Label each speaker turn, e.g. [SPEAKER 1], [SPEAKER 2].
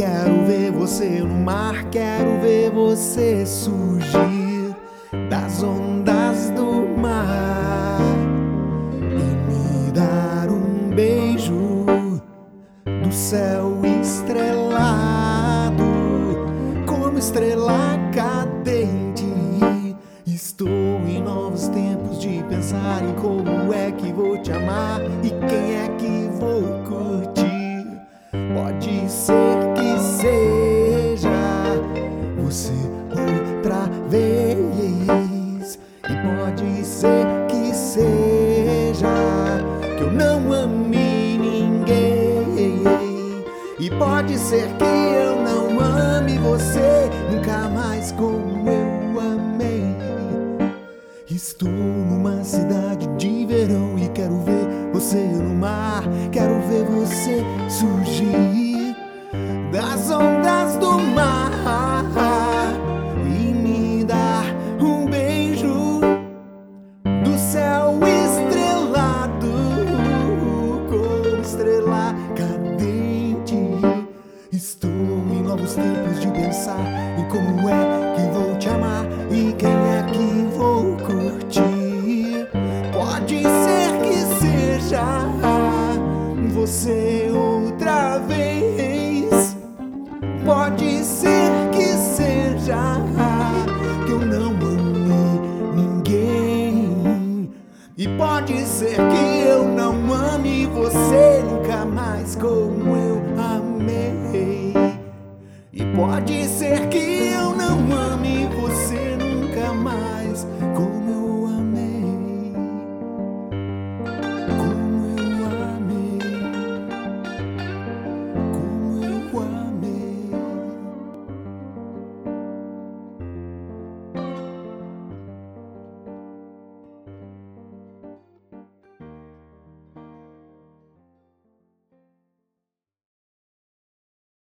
[SPEAKER 1] quero ver você no mar, quero ver você surgir das ondas do mar e me dar um beijo do céu estrelado, como estrela cadente. Estou em novos tempos de pensar em como é que vou te amar e quem é que vou curtir. Pode ser que seja você outra vez, e pode ser que seja que eu não ame ninguém, e pode ser que eu não ame você nunca mais como eu amei. Estou numa cidade de verão e quero ver você no mar, quero ver você surgir tempos de pensar em como é que vou te amar e quem é que vou curtir. Pode ser que seja você outra vez. Pode ser que seja que eu não amei ninguém. E pode ser que eu não ame você nunca mais como eu Pode ser que eu não ame você nunca mais. Como